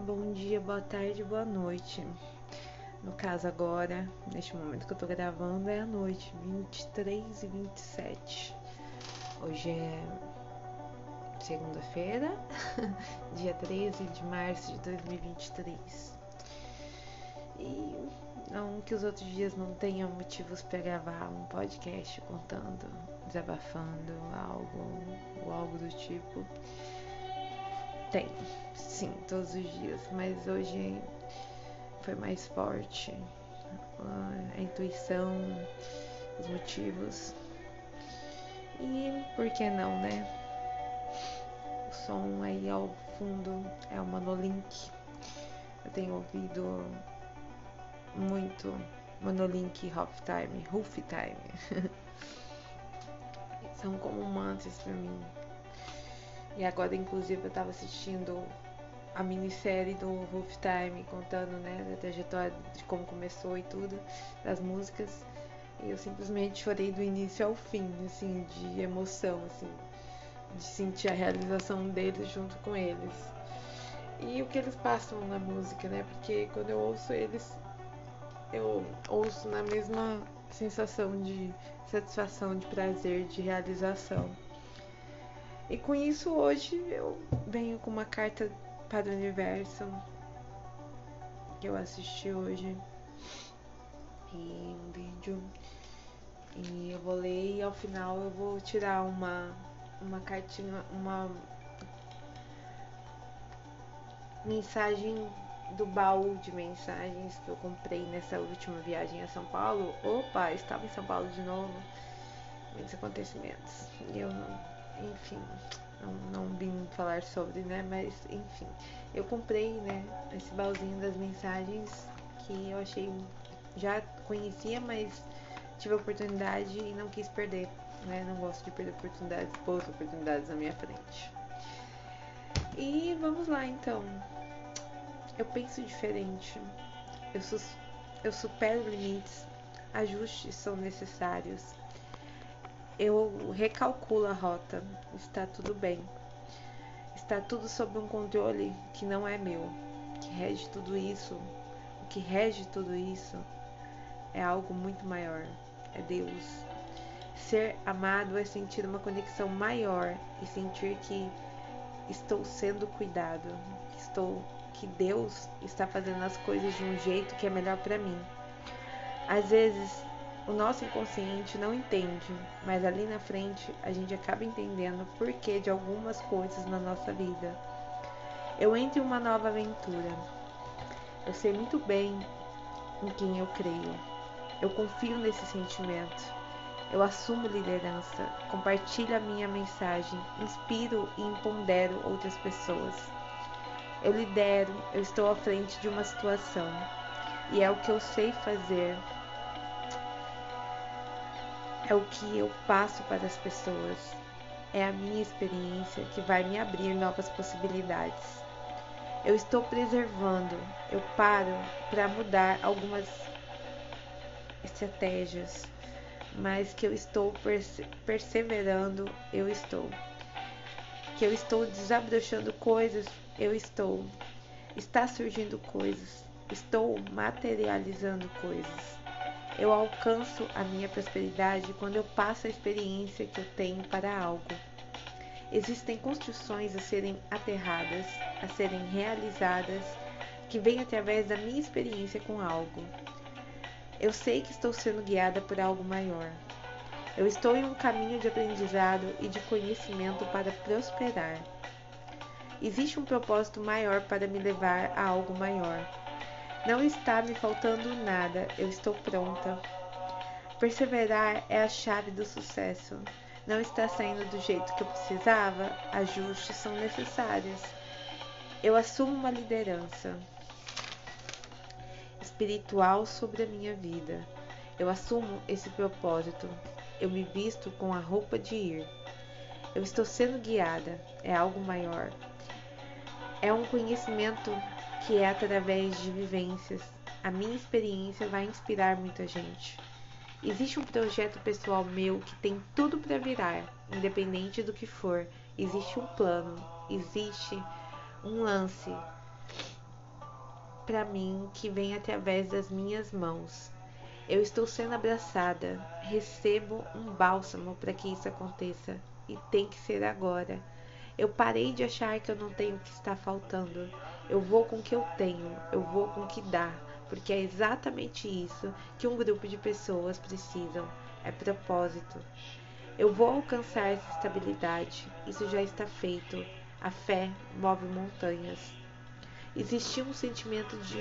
bom dia, boa tarde, boa noite. No caso agora, neste momento que eu tô gravando, é a noite, 23 e 27. Hoje é segunda-feira, dia 13 de março de 2023. E não que os outros dias não tenham motivos para gravar um podcast contando, desabafando algo ou algo do tipo. Tem, sim, todos os dias, mas hoje foi mais forte a intuição, os motivos. E por que não, né? O som aí ao fundo é o Monolink. Eu tenho ouvido muito Monolink Halftime, Time. São como mantras para mim. E agora, inclusive, eu estava assistindo a minissérie do Wolf Time, contando né, da trajetória de como começou e tudo, das músicas. E eu simplesmente chorei do início ao fim, assim, de emoção, assim, de sentir a realização deles junto com eles. E o que eles passam na música, né? Porque quando eu ouço eles, eu ouço na mesma sensação de satisfação, de prazer, de realização. E com isso hoje eu venho com uma carta para o universo que eu assisti hoje e um vídeo e eu vou ler e ao final eu vou tirar uma uma cartinha, uma mensagem do baú de mensagens que eu comprei nessa última viagem a São Paulo. Opa, estava em São Paulo de novo. Muitos acontecimentos. E eu não enfim, não, não vim falar sobre, né? Mas enfim, eu comprei, né, esse baúzinho das mensagens que eu achei já conhecia, mas tive a oportunidade e não quis perder, né? Não gosto de perder oportunidades, boas oportunidades na minha frente. E vamos lá então. Eu penso diferente. Eu, eu supero limites. Ajustes são necessários eu recalculo a rota. Está tudo bem. Está tudo sob um controle que não é meu. Que rege tudo isso. O que rege tudo isso é algo muito maior. É Deus. Ser amado é sentir uma conexão maior e sentir que estou sendo cuidado, que estou que Deus está fazendo as coisas de um jeito que é melhor para mim. Às vezes o nosso inconsciente não entende, mas ali na frente a gente acaba entendendo o porquê de algumas coisas na nossa vida. Eu entro em uma nova aventura. Eu sei muito bem em quem eu creio. Eu confio nesse sentimento. Eu assumo liderança, compartilho a minha mensagem, inspiro e empodero outras pessoas. Eu lidero, eu estou à frente de uma situação e é o que eu sei fazer é o que eu passo para as pessoas. É a minha experiência que vai me abrir novas possibilidades. Eu estou preservando, eu paro para mudar algumas estratégias, mas que eu estou perse perseverando, eu estou. Que eu estou desabrochando coisas, eu estou. Está surgindo coisas, estou materializando coisas. Eu alcanço a minha prosperidade quando eu passo a experiência que eu tenho para algo. Existem construções a serem aterradas, a serem realizadas, que vêm através da minha experiência com algo. Eu sei que estou sendo guiada por algo maior. Eu estou em um caminho de aprendizado e de conhecimento para prosperar. Existe um propósito maior para me levar a algo maior. Não está me faltando nada, eu estou pronta. Perseverar é a chave do sucesso. Não está saindo do jeito que eu precisava? Ajustes são necessários. Eu assumo uma liderança espiritual sobre a minha vida. Eu assumo esse propósito. Eu me visto com a roupa de ir. Eu estou sendo guiada. É algo maior. É um conhecimento que é através de vivências. A minha experiência vai inspirar muita gente. Existe um projeto pessoal meu que tem tudo para virar, independente do que for. Existe um plano, existe um lance. para mim que vem através das minhas mãos. Eu estou sendo abraçada, recebo um bálsamo para que isso aconteça e tem que ser agora. Eu parei de achar que eu não tenho o que está faltando. Eu vou com o que eu tenho, eu vou com o que dá, porque é exatamente isso que um grupo de pessoas precisam: é propósito. Eu vou alcançar essa estabilidade, isso já está feito. A fé move montanhas. Existia um sentimento de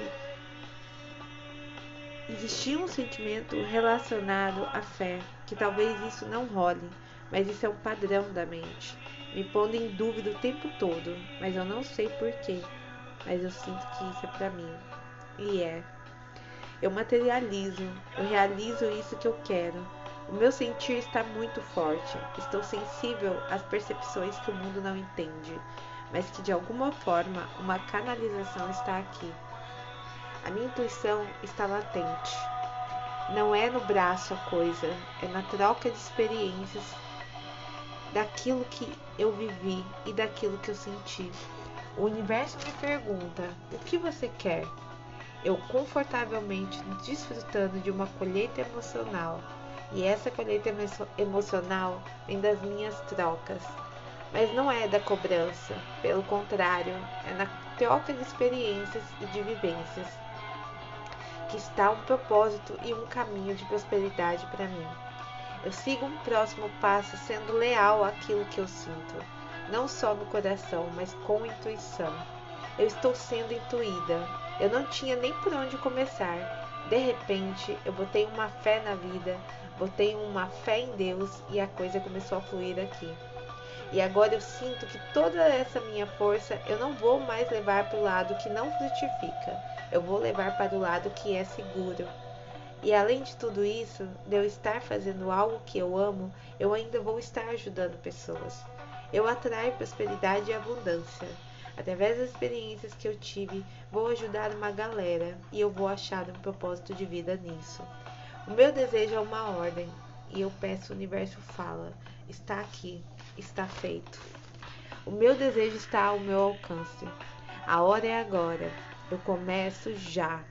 Existia um sentimento relacionado à fé, que talvez isso não role, mas isso é um padrão da mente, me pondo em dúvida o tempo todo, mas eu não sei porquê, mas eu sinto que isso é para mim. E é. Eu materializo, eu realizo isso que eu quero. O meu sentir está muito forte. Estou sensível às percepções que o mundo não entende, mas que de alguma forma uma canalização está aqui. A minha intuição está latente. Não é no braço a coisa, é na troca de experiências daquilo que eu vivi e daquilo que eu senti. O universo me pergunta: o que você quer? Eu confortavelmente desfrutando de uma colheita emocional. E essa colheita emocional vem das minhas trocas. Mas não é da cobrança, pelo contrário, é na troca de experiências e de vivências que está um propósito e um caminho de prosperidade para mim. Eu sigo um próximo passo sendo leal àquilo que eu sinto, não só no coração, mas com intuição. Eu estou sendo intuída. Eu não tinha nem por onde começar. De repente, eu botei uma fé na vida, botei uma fé em Deus e a coisa começou a fluir aqui. E agora eu sinto que toda essa minha força eu não vou mais levar para o lado que não frutifica, eu vou levar para o lado que é seguro. E além de tudo isso, de eu estar fazendo algo que eu amo, eu ainda vou estar ajudando pessoas. Eu atraio prosperidade e abundância. Através das experiências que eu tive, vou ajudar uma galera e eu vou achar um propósito de vida nisso. O meu desejo é uma ordem e eu peço o universo fala, está aqui, está feito. O meu desejo está ao meu alcance. A hora é agora. Eu começo já.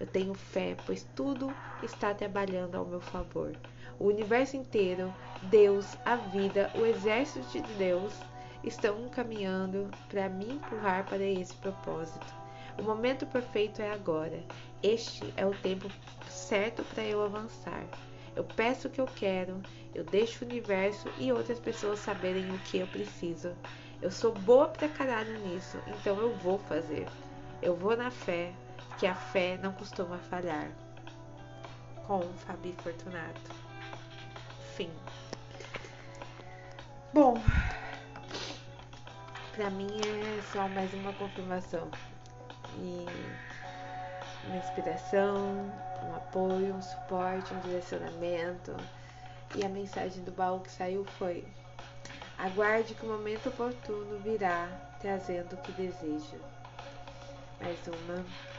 Eu tenho fé, pois tudo está trabalhando ao meu favor. O universo inteiro, Deus, a vida, o exército de Deus estão caminhando para me empurrar para esse propósito. O momento perfeito é agora. Este é o tempo certo para eu avançar. Eu peço o que eu quero, eu deixo o universo e outras pessoas saberem o que eu preciso. Eu sou boa pra caralho nisso, então eu vou fazer. Eu vou na fé, que a fé não costuma falhar. Com Fabi Fortunato. Fim. Bom, pra mim é só mais uma confirmação. E uma inspiração, um apoio, um suporte, um direcionamento. E a mensagem do baú que saiu foi: Aguarde que o momento oportuno virá, trazendo o que deseja. Mais uma.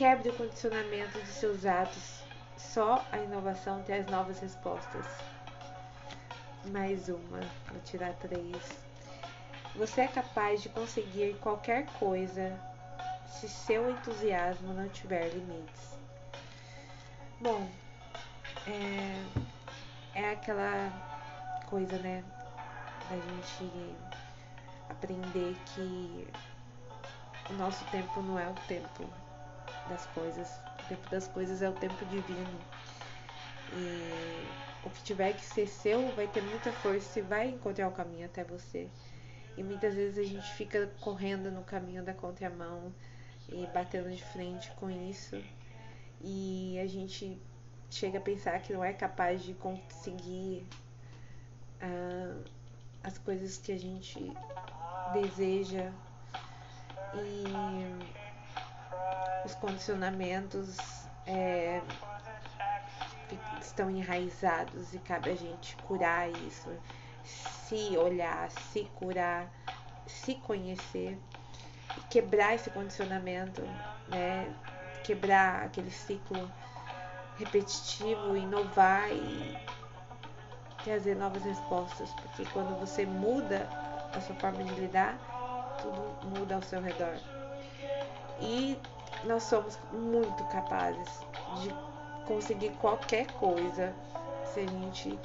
Quebre o condicionamento de seus atos. Só a inovação traz novas respostas. Mais uma. Vou tirar três. Você é capaz de conseguir qualquer coisa se seu entusiasmo não tiver limites. Bom, é, é aquela coisa, né, da gente aprender que o nosso tempo não é o tempo das coisas. O tempo das coisas é o tempo divino. E o que tiver que ser seu vai ter muita força e vai encontrar o caminho até você. E muitas vezes a gente fica correndo no caminho da contramão, e batendo de frente com isso. E a gente chega a pensar que não é capaz de conseguir uh, as coisas que a gente deseja e os condicionamentos é, estão enraizados e cabe a gente curar isso, se olhar, se curar, se conhecer quebrar esse condicionamento, né? Quebrar aquele ciclo repetitivo, inovar e trazer novas respostas, porque quando você muda a sua forma de lidar, tudo muda ao seu redor. E nós somos muito capazes de conseguir qualquer coisa se a gente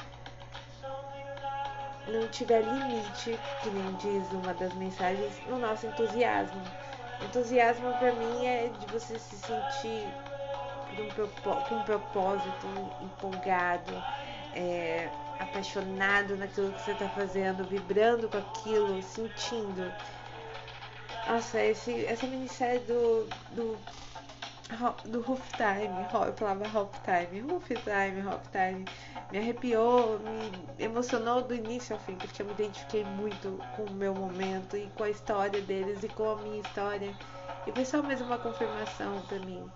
não tiver limite, que nem diz uma das mensagens, no nosso entusiasmo. Entusiasmo para mim é de você se sentir com um propósito, empolgado, é, apaixonado naquilo que você está fazendo, vibrando com aquilo, sentindo. Nossa, esse, essa minissérie do, do, do Roof Time, eu falava Roof Time, Roof Time, Roof Time, me arrepiou, me emocionou do início ao fim, porque eu me identifiquei muito com o meu momento e com a história deles e com a minha história. E foi só mais uma confirmação para mim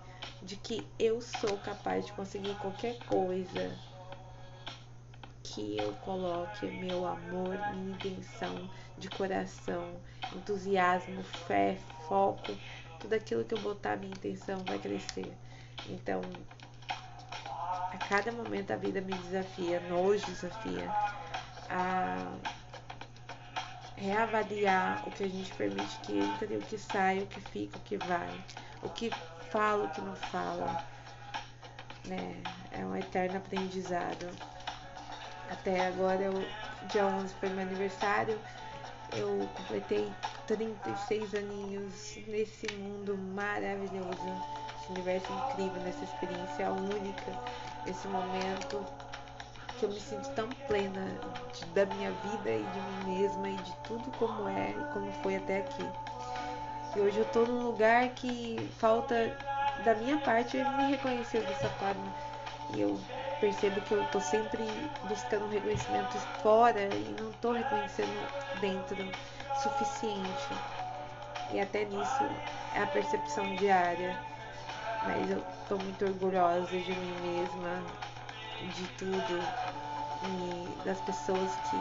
de que eu sou capaz de conseguir qualquer coisa que eu coloque meu amor, minha intenção de coração, entusiasmo, fé, foco, tudo aquilo que eu botar minha intenção vai crescer. Então, a cada momento a vida me desafia, nos desafia a reavaliar o que a gente permite que entre, o que sai, o que fica, o que vai, o que fala, o que não fala. Né? É um eterno aprendizado. Até agora, eu, dia 11 foi meu aniversário, eu completei 36 aninhos nesse mundo maravilhoso, esse universo incrível, nessa experiência única, esse momento que eu me sinto tão plena de, da minha vida e de mim mesma e de tudo como é e como foi até aqui. E hoje eu tô num lugar que falta da minha parte me reconhecer dessa forma. E eu percebo que eu tô sempre buscando reconhecimento fora e não tô reconhecendo dentro suficiente. E até nisso é a percepção diária. Mas eu tô muito orgulhosa de mim mesma, de tudo e das pessoas que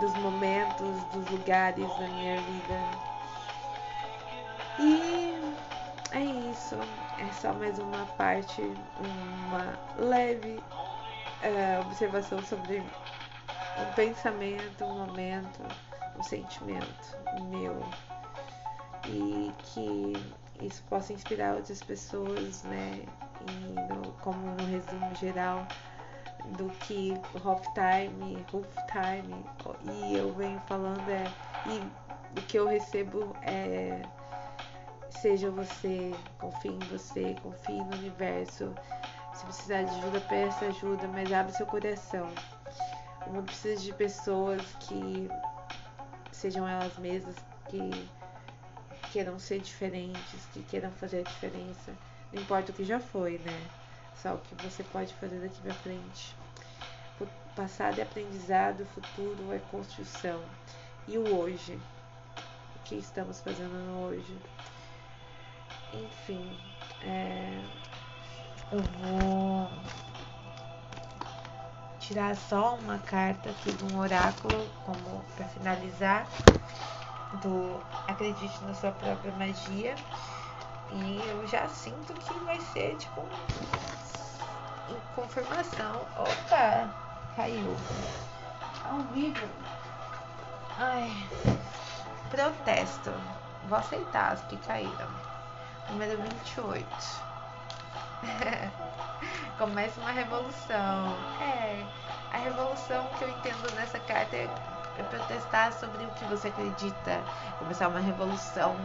dos momentos, dos lugares da minha vida. E é isso. É só mais uma parte, uma leve é, observação sobre um pensamento, um momento, um sentimento meu. E que isso possa inspirar outras pessoas, né? E no, como no resumo geral do que Half Time, Half Time, e eu venho falando é. E o que eu recebo é Seja você, confie em você, confie no universo. Se precisar de ajuda, peça ajuda, mas abre seu coração. O mundo precisa de pessoas que sejam elas mesmas, que queiram ser diferentes, que queiram fazer a diferença. Não importa o que já foi, né? Só o que você pode fazer daqui pra frente. O passado é aprendizado, o futuro é construção. E o hoje? O que estamos fazendo no hoje? Enfim, é, eu vou tirar só uma carta aqui de um oráculo, como para finalizar, do Acredite na sua própria magia. E eu já sinto que vai ser tipo confirmação. Opa, caiu. Ao vivo. Ai, protesto. Vou aceitar as que caíram número 28. Começa uma revolução. É, a revolução que eu entendo nessa carta é, é protestar sobre o que você acredita. Começar uma revolução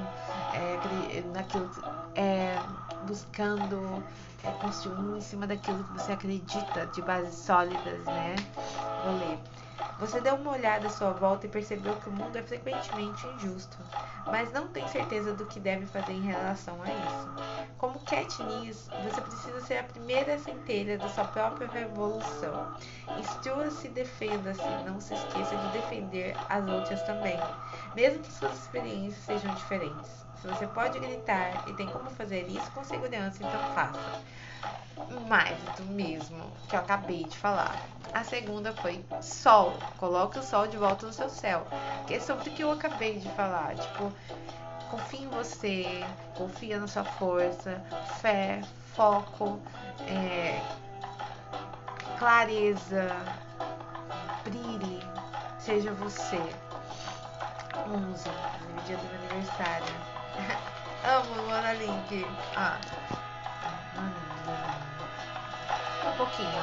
é, naquilo, é, buscando é, construir em cima daquilo que você acredita, de bases sólidas, né? Vou ler. Você deu uma olhada à sua volta e percebeu que o mundo é frequentemente injusto, mas não tem certeza do que deve fazer em relação a isso. Como Katniss, você precisa ser a primeira centelha da sua própria revolução. Instrua-se e defenda-se, não se esqueça de defender as outras também, mesmo que suas experiências sejam diferentes. Se você pode gritar e tem como fazer isso com segurança, então faça mais do mesmo que eu acabei de falar. A segunda foi sol. Coloque o sol de volta no seu céu. Que é sobre o que eu acabei de falar. Tipo, confia em você, confia na sua força, fé, foco, é, clareza, brilhe, seja você. 11, no dia do meu aniversário. Amo Mona Link. Ah. Um pouquinho.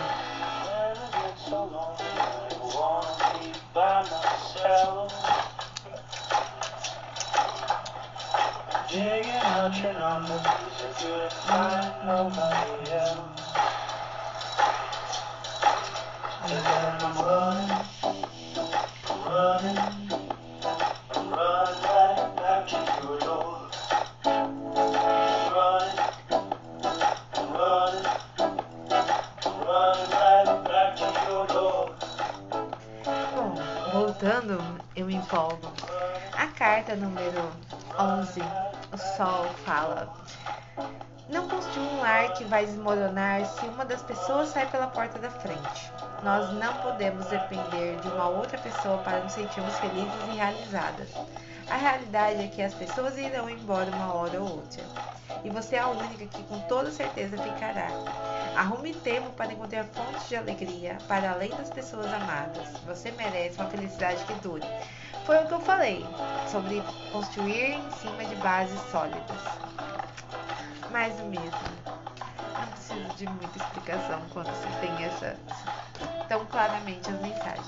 Digging out your numbers if you find nobody else. And then I'm running, A carta número 11 o sol fala: Não construa um lar que vai desmoronar se uma das pessoas sai pela porta da frente. Nós não podemos depender de uma outra pessoa para nos sentirmos felizes e realizadas. A realidade é que as pessoas irão embora uma hora ou outra. E você é a única que com toda certeza ficará. Arrume tempo para encontrar fontes de alegria para além das pessoas amadas. Você merece uma felicidade que dure. Foi o que eu falei sobre construir em cima de bases sólidas. Mais o mesmo. Não preciso de muita explicação quando você tem essa tão claramente as mensagens.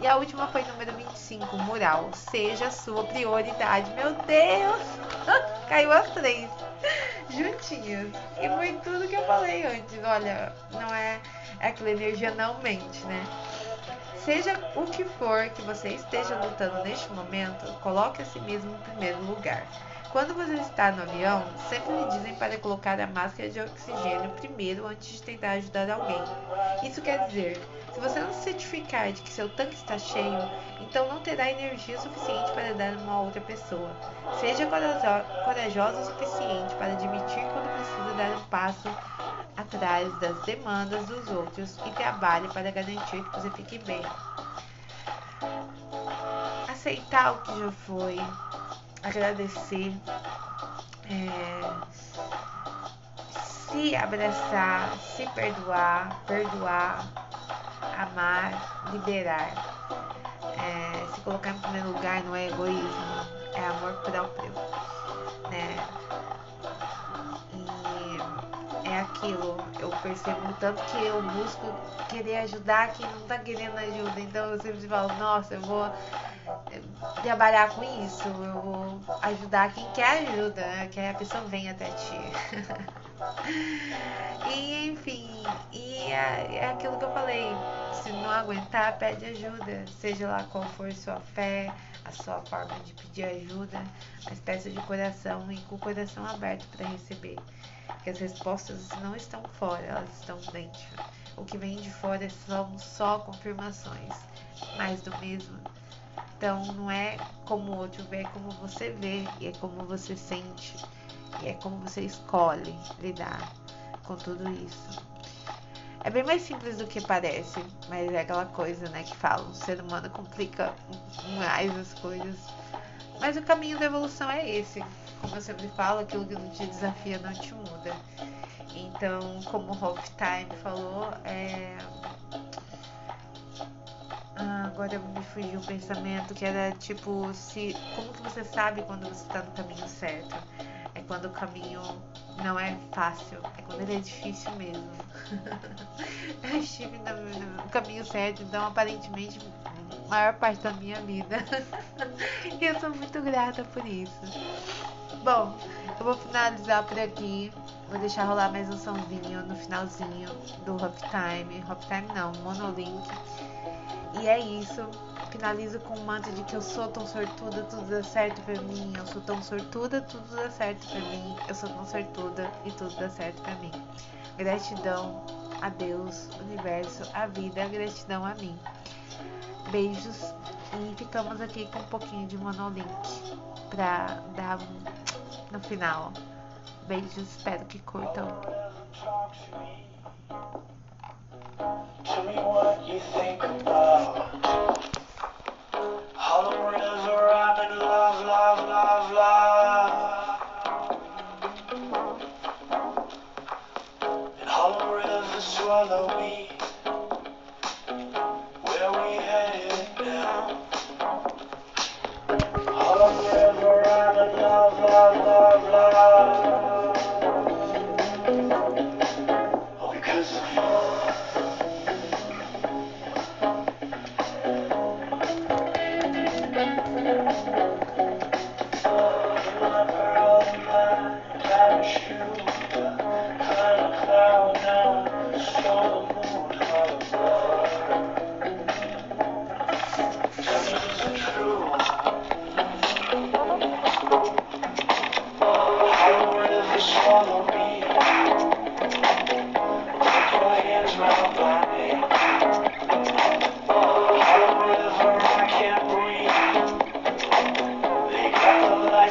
E a última foi número 25, mural. Seja sua prioridade. Meu Deus! Caiu as três. Juntinhas. E foi tudo que eu falei antes. Olha, não é, é aquela energia não mente, né? Seja o que for que você esteja lutando neste momento, coloque a si mesmo em primeiro lugar. Quando você está no avião, sempre lhe dizem para colocar a máscara de oxigênio primeiro antes de tentar ajudar alguém. Isso quer dizer, se você não se certificar de que seu tanque está cheio, então não terá energia suficiente para dar a uma outra pessoa. Seja corajosa o suficiente para admitir quando precisa dar um passo atrás das demandas dos outros e trabalhe para garantir que você fique bem. Aceitar o que já foi, agradecer, é, se abraçar, se perdoar, perdoar, amar, liberar. É, se colocar em primeiro lugar não é egoísmo, é amor próprio, aquilo. Eu percebo tanto que eu busco querer ajudar quem não tá querendo ajuda. Então eu sempre falo, nossa, eu vou eh, trabalhar com isso, eu vou ajudar quem quer ajuda, né? que a pessoa vem até ti. e enfim, e é, é aquilo que eu falei, se não aguentar, pede ajuda, seja lá qual for sua fé, a sua forma de pedir ajuda, mas peça de coração e com o coração aberto para receber que as respostas não estão fora, elas estão dentro. O que vem de fora são só confirmações, mais do mesmo. Então não é como o outro vê, é como você vê, e é como você sente, e é como você escolhe lidar com tudo isso. É bem mais simples do que parece, mas é aquela coisa, né, que falam, o ser humano complica mais as coisas. Mas o caminho da evolução é esse, como eu sempre falo, aquilo que não te desafia não te muda. Então, como o Time falou, é... ah, agora me fugiu o pensamento que era tipo, se como que você sabe quando você está no caminho certo? Quando o caminho não é fácil, é quando ele é difícil mesmo. eu estive no, no caminho certo, então aparentemente maior parte da minha vida. e eu sou muito grata por isso. Bom, eu vou finalizar por aqui. Vou deixar rolar mais um somzinho no finalzinho do Hop Time. Hop Time não, Monolink. E é isso. Finalizo com o mantra de que eu sou tão sortuda, tudo dá certo pra mim. Eu sou tão sortuda, tudo dá certo pra mim. Eu sou tão sortuda e tudo dá certo pra mim. Gratidão a Deus, universo, a vida, gratidão a mim. Beijos e ficamos aqui com um pouquinho de monolink pra dar no final. Beijos, espero que curtam. Tell me what you think about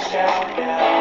shout out.